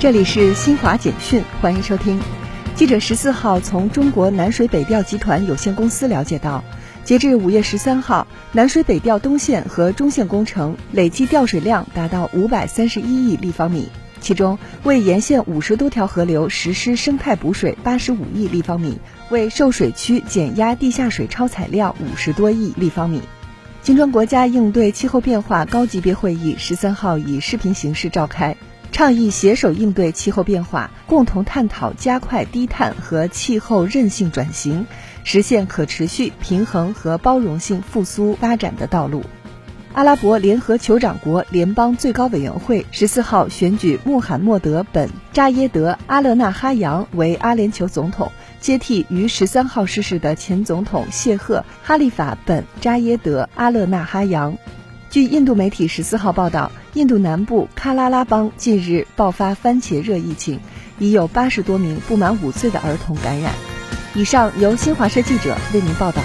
这里是新华简讯，欢迎收听。记者十四号从中国南水北调集团有限公司了解到，截至五月十三号，南水北调东线和中线工程累计调水量达到五百三十一亿立方米，其中为沿线五十多条河流实施生态补水八十五亿立方米，为受水区减压地下水超采量五十多亿立方米。金砖国家应对气候变化高级别会议十三号以视频形式召开。倡议携手应对气候变化，共同探讨加快低碳和气候韧性转型，实现可持续、平衡和包容性复苏发展的道路。阿拉伯联合酋长国联邦最高委员会十四号选举穆罕默德·本·扎耶德·阿勒纳哈扬为阿联酋总统，接替于十三号逝世的前总统谢赫·哈利法·本·扎耶德·阿勒纳哈扬。据印度媒体十四号报道，印度南部喀拉拉邦近日爆发番茄热疫情，已有八十多名不满五岁的儿童感染。以上由新华社记者为您报道。